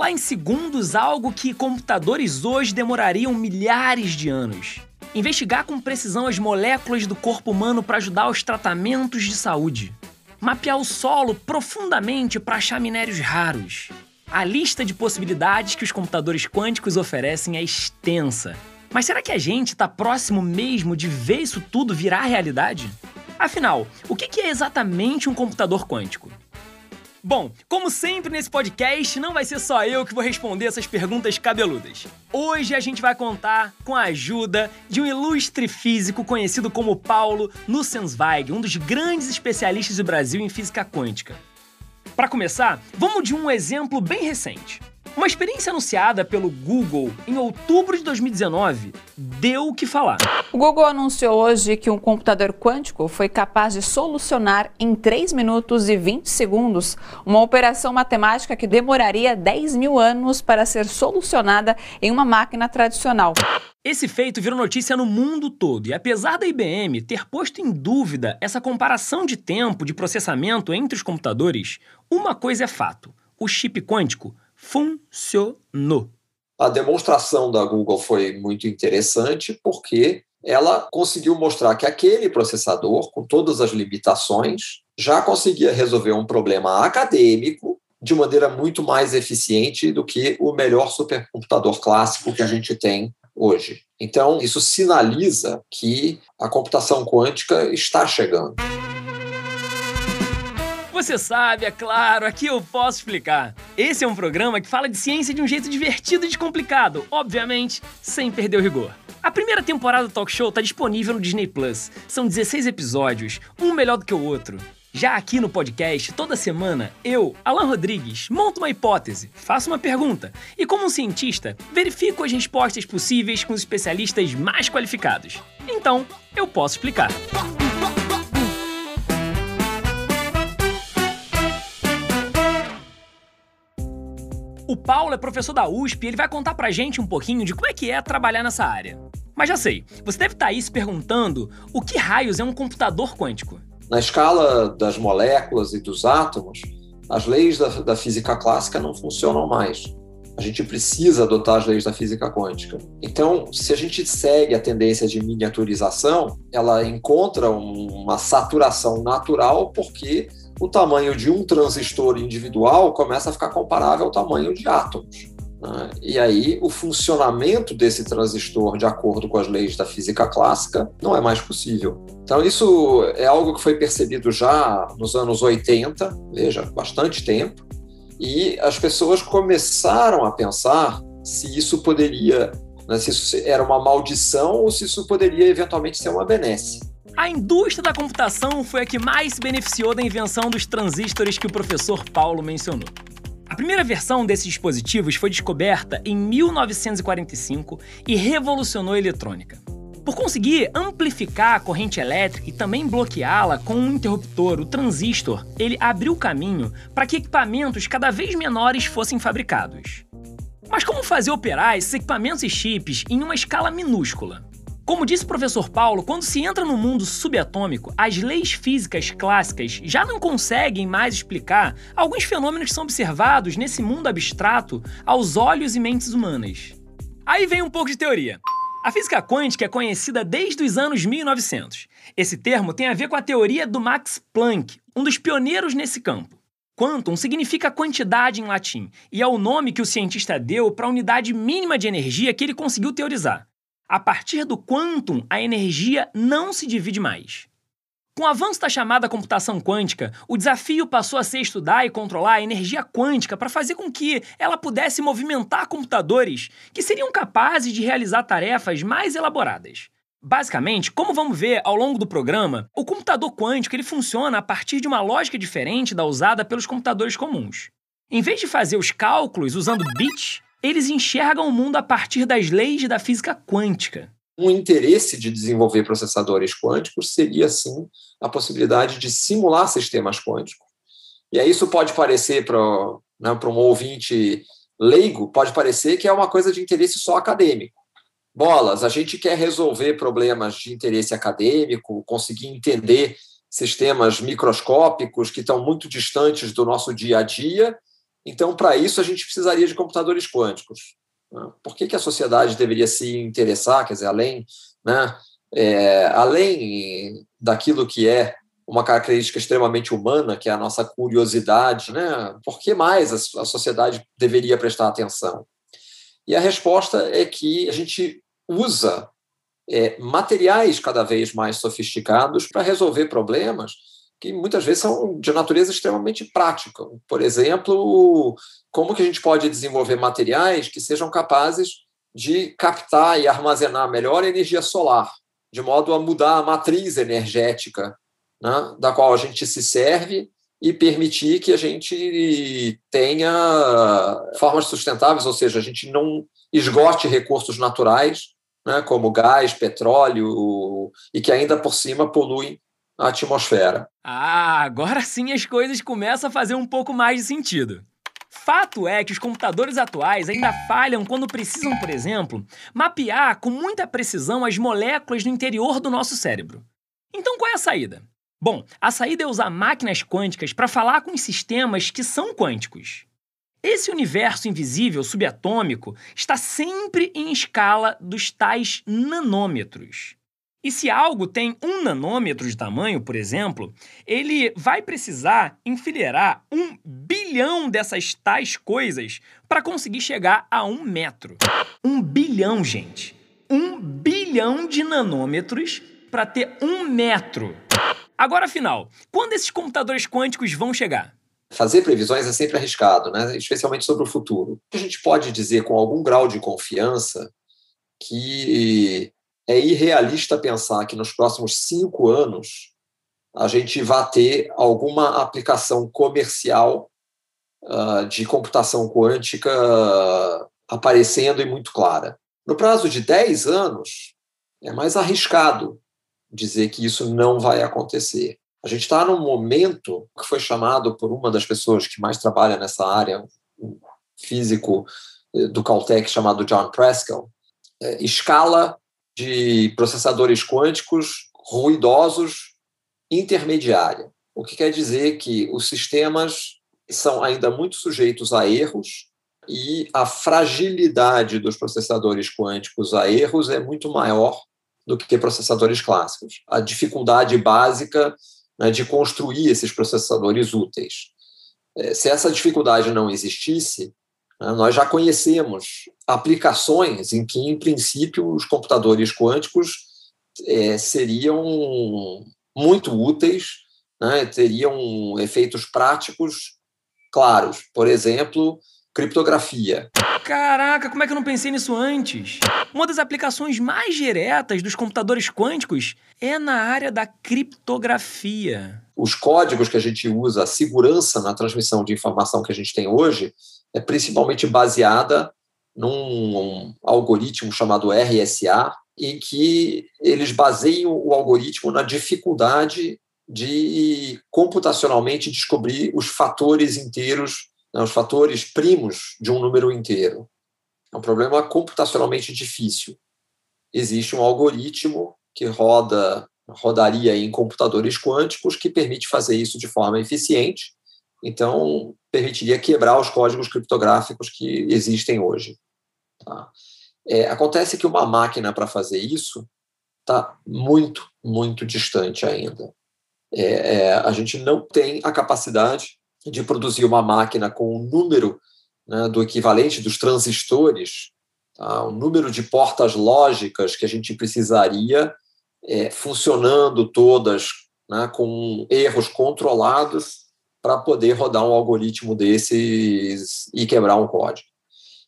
calcular em segundos algo que computadores hoje demorariam milhares de anos. Investigar com precisão as moléculas do corpo humano para ajudar os tratamentos de saúde. Mapear o solo profundamente para achar minérios raros. A lista de possibilidades que os computadores quânticos oferecem é extensa. Mas será que a gente está próximo mesmo de ver isso tudo virar realidade? Afinal, o que é exatamente um computador quântico? Bom, como sempre nesse podcast, não vai ser só eu que vou responder essas perguntas cabeludas. Hoje a gente vai contar com a ajuda de um ilustre físico conhecido como Paulo Nussensweig, um dos grandes especialistas do Brasil em física quântica. Para começar, vamos de um exemplo bem recente. Uma experiência anunciada pelo Google em outubro de 2019 deu o que falar. O Google anunciou hoje que um computador quântico foi capaz de solucionar em 3 minutos e 20 segundos uma operação matemática que demoraria 10 mil anos para ser solucionada em uma máquina tradicional. Esse feito virou notícia no mundo todo e, apesar da IBM ter posto em dúvida essa comparação de tempo de processamento entre os computadores, uma coisa é fato: o chip quântico funcionou. A demonstração da Google foi muito interessante porque ela conseguiu mostrar que aquele processador, com todas as limitações, já conseguia resolver um problema acadêmico de maneira muito mais eficiente do que o melhor supercomputador clássico que a gente tem hoje. Então, isso sinaliza que a computação quântica está chegando. Você sabe, é claro, aqui eu posso explicar. Esse é um programa que fala de ciência de um jeito divertido e descomplicado, obviamente, sem perder o rigor. A primeira temporada do Talk Show está disponível no Disney Plus. São 16 episódios, um melhor do que o outro. Já aqui no podcast, toda semana, eu, Alan Rodrigues, monto uma hipótese, faço uma pergunta e, como um cientista, verifico as respostas possíveis com os especialistas mais qualificados. Então, eu posso explicar. O Paulo é professor da USP e ele vai contar pra gente um pouquinho de como é que é trabalhar nessa área. Mas já sei, você deve estar tá aí se perguntando o que raios é um computador quântico. Na escala das moléculas e dos átomos, as leis da, da física clássica não funcionam mais. A gente precisa adotar as leis da física quântica. Então, se a gente segue a tendência de miniaturização, ela encontra uma saturação natural porque o tamanho de um transistor individual começa a ficar comparável ao tamanho de átomos. Né? E aí, o funcionamento desse transistor, de acordo com as leis da física clássica, não é mais possível. Então, isso é algo que foi percebido já nos anos 80, veja, bastante tempo, e as pessoas começaram a pensar se isso poderia, né, se isso era uma maldição ou se isso poderia eventualmente ser uma benesse. A indústria da computação foi a que mais se beneficiou da invenção dos transistores que o professor Paulo mencionou. A primeira versão desses dispositivos foi descoberta em 1945 e revolucionou a eletrônica. Por conseguir amplificar a corrente elétrica e também bloqueá-la com um interruptor, o transistor, ele abriu caminho para que equipamentos cada vez menores fossem fabricados. Mas como fazer operar esses equipamentos e chips em uma escala minúscula? Como disse o professor Paulo, quando se entra no mundo subatômico, as leis físicas clássicas já não conseguem mais explicar alguns fenômenos que são observados nesse mundo abstrato aos olhos e mentes humanas. Aí vem um pouco de teoria. A física quântica é conhecida desde os anos 1900. Esse termo tem a ver com a teoria do Max Planck, um dos pioneiros nesse campo. Quantum significa quantidade em latim e é o nome que o cientista deu para a unidade mínima de energia que ele conseguiu teorizar. A partir do quantum, a energia não se divide mais. Com o avanço da chamada computação quântica, o desafio passou a ser estudar e controlar a energia quântica para fazer com que ela pudesse movimentar computadores que seriam capazes de realizar tarefas mais elaboradas. Basicamente, como vamos ver ao longo do programa, o computador quântico ele funciona a partir de uma lógica diferente da usada pelos computadores comuns. Em vez de fazer os cálculos usando bits, eles enxergam o mundo a partir das leis da física quântica. Um interesse de desenvolver processadores quânticos seria, sim, a possibilidade de simular sistemas quânticos. E aí isso pode parecer para né, um ouvinte leigo, pode parecer que é uma coisa de interesse só acadêmico. Bolas, a gente quer resolver problemas de interesse acadêmico, conseguir entender sistemas microscópicos que estão muito distantes do nosso dia a dia Então, para isso, a gente precisaria de computadores quânticos. Né? Por que, que a sociedade deveria se interessar, quer dizer, além, né, é, além daquilo que é uma característica extremamente humana, que é a nossa curiosidade, né? Por que mais a, sociedade deveria prestar atenção? E a resposta é que a gente usa é, materiais cada vez mais sofisticados para resolver problemas que muitas vezes são de natureza extremamente prática. Por exemplo, como que a gente pode desenvolver materiais que sejam capazes de captar e armazenar melhor a energia solar, de modo a mudar a matriz energética né, da qual a gente se serve e permitir que a gente tenha formas sustentáveis, ou seja, a gente não esgote recursos naturais, né, como gás, petróleo, e que ainda por cima poluem a atmosfera. Ah, agora sim as coisas começam a fazer um pouco mais de sentido. Fato é que os computadores atuais ainda falham quando precisam, por exemplo, mapear com muita precisão as moléculas no interior do nosso cérebro. Então qual é a saída? Bom, a saída é usar máquinas quânticas para falar com os sistemas que são quânticos. Esse universo invisível subatômico está sempre em escala dos tais nanômetros. E se algo tem um nanômetro de tamanho, por exemplo, ele vai precisar enfileirar um bilhão dessas tais coisas para conseguir chegar a um metro. Um bilhão, gente. Um bilhão de nanômetros para ter um metro. Agora, afinal, quando esses computadores quânticos vão chegar? Fazer previsões é sempre arriscado, né? especialmente sobre o futuro. A gente pode dizer com algum grau de confiança que é irrealista pensar que nos próximos cinco anos a gente vai ter alguma aplicação comercial uh, de computação quântica aparecendo e muito clara. No prazo de 10 anos, é mais arriscado dizer que isso não vai acontecer. A gente está num momento que foi chamado por uma das pessoas que mais trabalha nessa área, um físico eh, do Caltech chamado John Preskill, é, escala de processadores quânticos ruidosos intermediária. O que quer dizer que os sistemas são ainda muito sujeitos a erros e a fragilidade dos processadores quânticos a erros é muito maior do que processadores clássicos. A dificuldade básica né, de construir esses processadores úteis. É, se essa dificuldade não existisse, nós já conhecemos aplicações em que, em princípio, os computadores quânticos é, seriam muito úteis, né, teriam efeitos práticos claros. Por exemplo, criptografia. Caraca, como é que eu não pensei nisso antes? Uma das aplicações mais diretas dos computadores quânticos é na área da criptografia. Os códigos que a gente usa, a segurança na transmissão de informação que a gente tem hoje, é principalmente baseada num algoritmo chamado RSA, em que eles baseiam o algoritmo na dificuldade de computacionalmente descobrir os fatores inteiros né, os fatores primos de um número inteiro. É um problema computacionalmente difícil. Existe um algoritmo que roda rodaria em computadores quânticos que permite fazer isso de forma eficiente. Então, permitiria quebrar os códigos criptográficos que existem hoje. Tá? É, acontece que uma máquina para fazer isso está muito, muito distante ainda. É, é, a gente não tem a capacidade de produzir uma máquina com o número né, do equivalente dos transistores, tá, o número de portas lógicas que a gente precisaria é, funcionando todas né, com erros controlados para poder rodar um algoritmo desses e quebrar um código.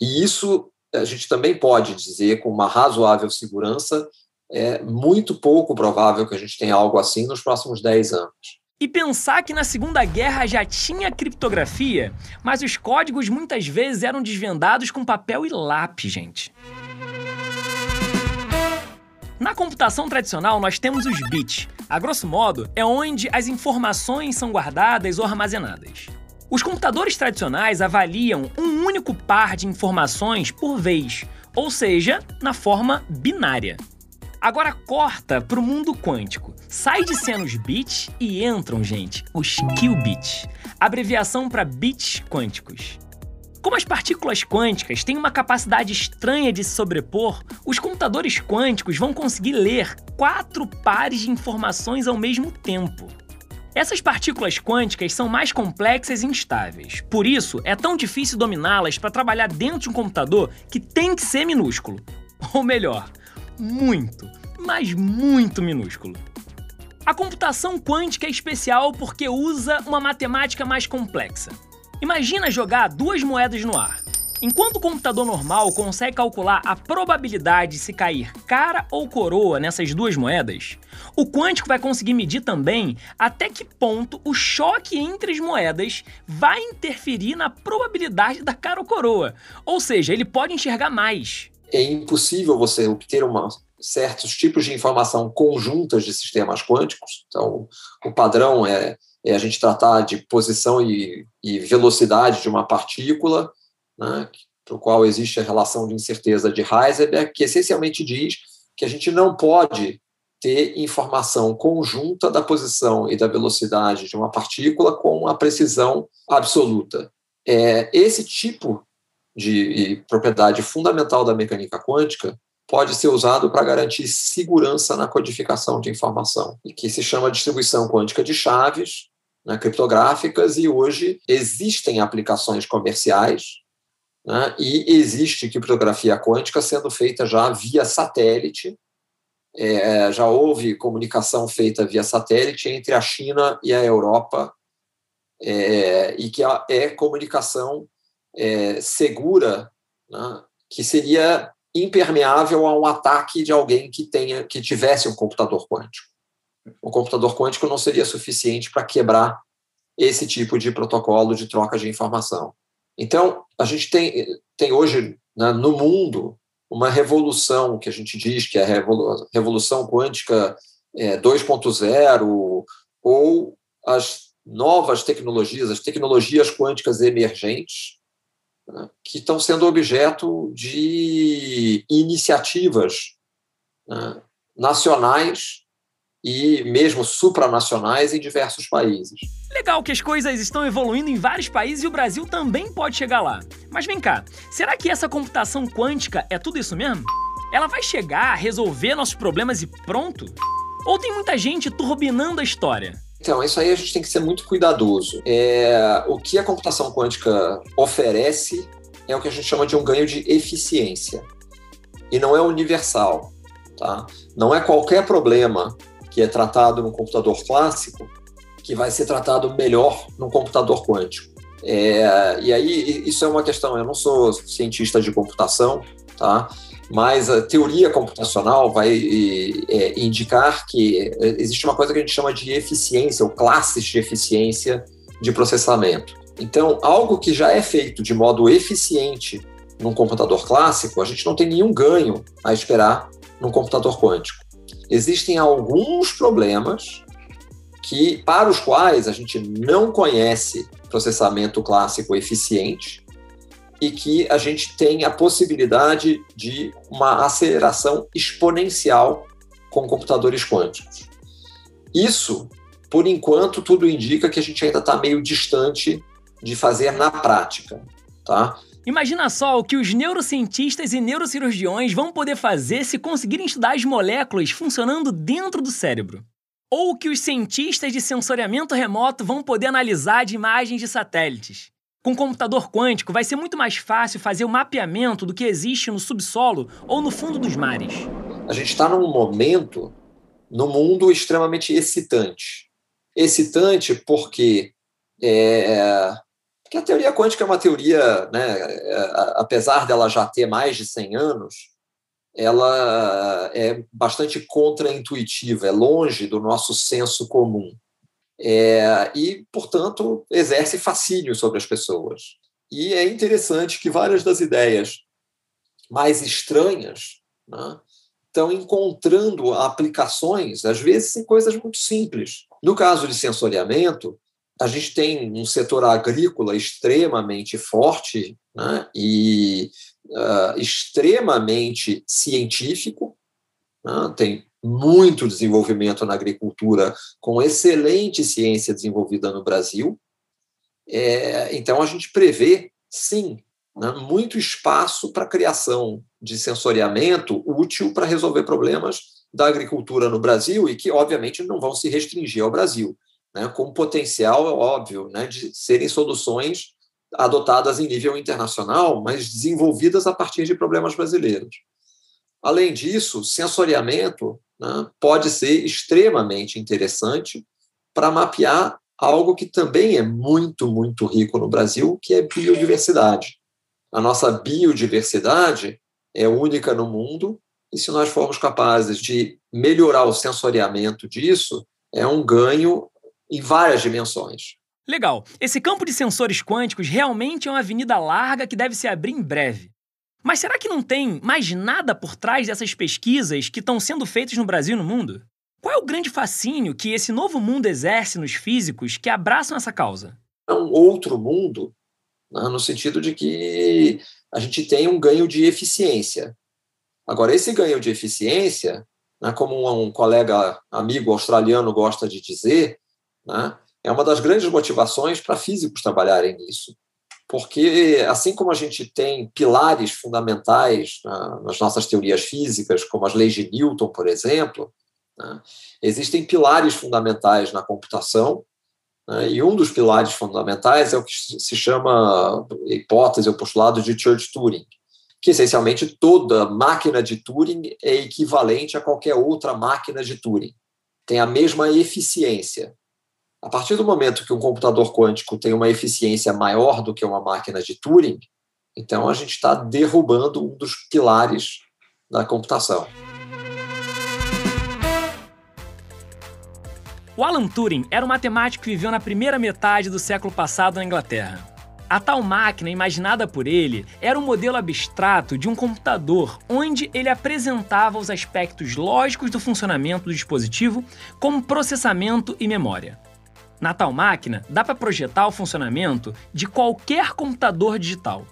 E isso a gente também pode dizer com uma razoável segurança, é muito pouco provável que a gente tenha algo assim nos próximos 10 anos. E pensar que na Segunda Guerra já tinha criptografia, mas os códigos muitas vezes eram desvendados com papel e lápis, gente. Na computação tradicional, nós temos os bits. A grosso modo, é onde as informações são guardadas ou armazenadas. Os computadores tradicionais avaliam um único par de informações por vez, ou seja, na forma binária. Agora corta para o mundo quântico Sai de cena os bits e entram, gente, os qubits, abreviação para bits quânticos. Como as partículas quânticas têm uma capacidade estranha de se sobrepor, os computadores quânticos vão conseguir ler quatro pares de informações ao mesmo tempo. Essas partículas quânticas são mais complexas e instáveis. Por isso, é tão difícil dominá-las para trabalhar dentro de um computador que tem que ser minúsculo. Ou melhor, muito, mas muito minúsculo. A computação quântica é especial porque usa uma matemática mais complexa. Imagina jogar duas moedas no ar. Enquanto o computador normal consegue calcular a probabilidade de se cair cara ou coroa nessas duas moedas, o quântico vai conseguir medir também até que ponto o choque entre as moedas vai interferir na probabilidade da cara ou coroa. Ou seja, ele pode enxergar mais. É impossível você obter uma, certos tipos de informação conjuntas de sistemas quânticos. Então, o padrão é é a gente tratar de posição e, e velocidade de uma partícula, né, para o qual existe a relação de incerteza de Heisenberg, que essencialmente diz que a gente não pode ter informação conjunta da posição e da velocidade de uma partícula com a precisão absoluta. É, esse tipo de propriedade fundamental da mecânica quântica pode ser usado para garantir segurança na codificação de informação, e que se chama distribuição quântica de chaves, né, criptográficas, e hoje existem aplicações comerciais né, e existe criptografia quântica sendo feita já via satélite. É, já houve comunicação feita via satélite entre a China e a Europa, é, e que é comunicação é, segura, né, que seria impermeável a um ataque de alguém que tenha que tivesse um computador quântico. O computador quântico não seria suficiente para quebrar esse tipo de protocolo de troca de informação. Então, a gente tem, tem hoje né, no mundo uma revolução que a gente diz que é a revolução quântica é, 2.0 ou as novas tecnologias, as tecnologias quânticas emergentes, que estão sendo objeto de iniciativas né, nacionais e mesmo supranacionais em diversos países. Legal que as coisas estão evoluindo em vários países e o Brasil também pode chegar lá. Mas vem cá, será que essa computação quântica é tudo isso mesmo? Ela vai chegar, resolver nossos problemas e pronto? Ou tem muita gente turbinando a história? Então, isso aí a gente tem que ser muito cuidadoso. É, o que a computação quântica oferece é o que a gente chama de um ganho de eficiência. E não é universal. Tá? Não é qualquer problema que é tratado no computador clássico, que vai ser tratado melhor no computador quântico. É, e aí, isso é uma questão. Eu não sou cientista de computação, tá? Mas a teoria computacional vai é, indicar que existe uma coisa que a gente chama de eficiência, ou classes de eficiência de processamento. Então, algo que já é feito de modo eficiente num computador clássico, a gente não tem nenhum ganho a esperar num computador quântico existem alguns problemas que para os quais a gente não conhece processamento clássico eficiente e que a gente tem a possibilidade de uma aceleração exponencial com computadores quânticos. Isso, por enquanto, tudo indica que a gente ainda está meio distante de fazer na prática, tá? Imagina só o que os neurocientistas e neurocirurgiões vão poder fazer se conseguirem estudar as moléculas funcionando dentro do cérebro. Ou o que os cientistas de sensoriamento remoto vão poder analisar de imagens de satélites. Com computador quântico, vai ser muito mais fácil fazer o mapeamento do que existe no subsolo ou no fundo dos mares. A gente está num momento no mundo extremamente excitante. Excitante porque é, porque a teoria quântica é uma teoria, né, é, apesar dela já ter mais de 100 anos, ela é bastante contraintuitiva, é longe do nosso senso comum. É, e, portanto, exerce fascínio sobre as pessoas. E é interessante que várias das ideias mais estranhas né, estão encontrando aplicações, às vezes, em coisas muito simples. No caso de sensoriamento, a gente tem um setor agrícola extremamente forte né, e uh, extremamente científico. Né, tem muito desenvolvimento na agricultura, com excelente ciência desenvolvida no Brasil. É, então, a gente prevê, sim, né, muito espaço para criação de sensoriamento útil para resolver problemas da agricultura no Brasil e que, obviamente, não vão se restringir ao Brasil, né, com potencial, óbvio, né, de serem soluções adotadas em nível internacional, mas desenvolvidas a partir de problemas brasileiros. Além disso, sensoriamento né, pode ser extremamente interessante para mapear algo que também é muito, muito rico no Brasil, que é biodiversidade. A nossa biodiversidade é única no mundo, e se nós formos capazes de melhorar o sensoriamento disso, é um ganho em várias dimensões. Legal. Esse campo de sensores quânticos realmente é uma avenida larga que deve se abrir em breve. Mas será que não tem mais nada por trás dessas pesquisas que estão sendo feitas no Brasil e no mundo? Qual é o grande fascínio que esse novo mundo exerce nos físicos que abraçam essa causa? É um outro mundo, né, no sentido de que a gente tem um ganho de eficiência. Agora, esse ganho de eficiência, né, como um, colega amigo australiano gosta de dizer, né, é uma das grandes motivações para físicos trabalharem nisso. Porque, assim como a gente tem pilares fundamentais né, nas nossas teorias físicas, como as leis de Newton, por exemplo, né, existem pilares fundamentais na computação, né, e um dos pilares fundamentais é o que se chama hipótese ou postulado de Church-Turing, que essencialmente toda máquina de Turing é equivalente a qualquer outra máquina de Turing. Tem a mesma eficiência. A partir do momento que um computador quântico tem uma eficiência maior do que uma máquina de Turing, então a gente está derrubando um dos pilares da computação. O Alan Turing era um matemático que viveu na primeira metade do século passado na Inglaterra. A tal máquina, imaginada por ele, era um modelo abstrato de um computador onde ele apresentava os aspectos lógicos do funcionamento do dispositivo, como processamento e memória. Na tal máquina, dá para projetar o funcionamento de qualquer computador digital.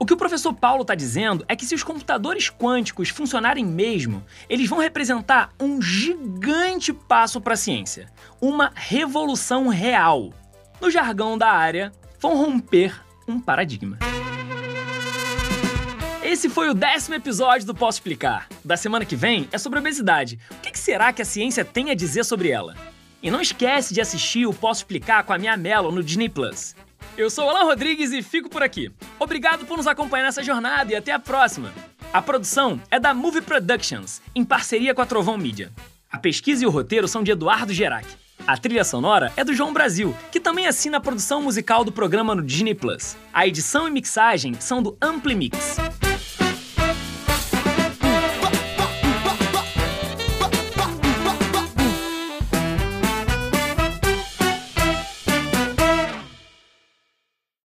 O que o professor Paulo está dizendo é que se os computadores quânticos funcionarem mesmo, eles vão representar um gigante passo para a ciência, uma revolução real. No jargão da área, vão romper um paradigma. Esse foi o décimo episódio do Posso Explicar. Da semana que vem é sobre obesidade. O que será que a ciência tem a dizer sobre ela? E não esquece de assistir o Posso Explicar com a minha Melo no Disney Plus. Eu sou o Alan Rodrigues e fico por aqui. Obrigado por nos acompanhar nessa jornada e até a próxima. A produção é da Movie Productions, em parceria com a Trovão Media. A pesquisa e o roteiro são de Eduardo Gerac. A trilha sonora é do João Brasil, que também assina a produção musical do programa no Disney Plus. A edição e mixagem são do Ampli Mix.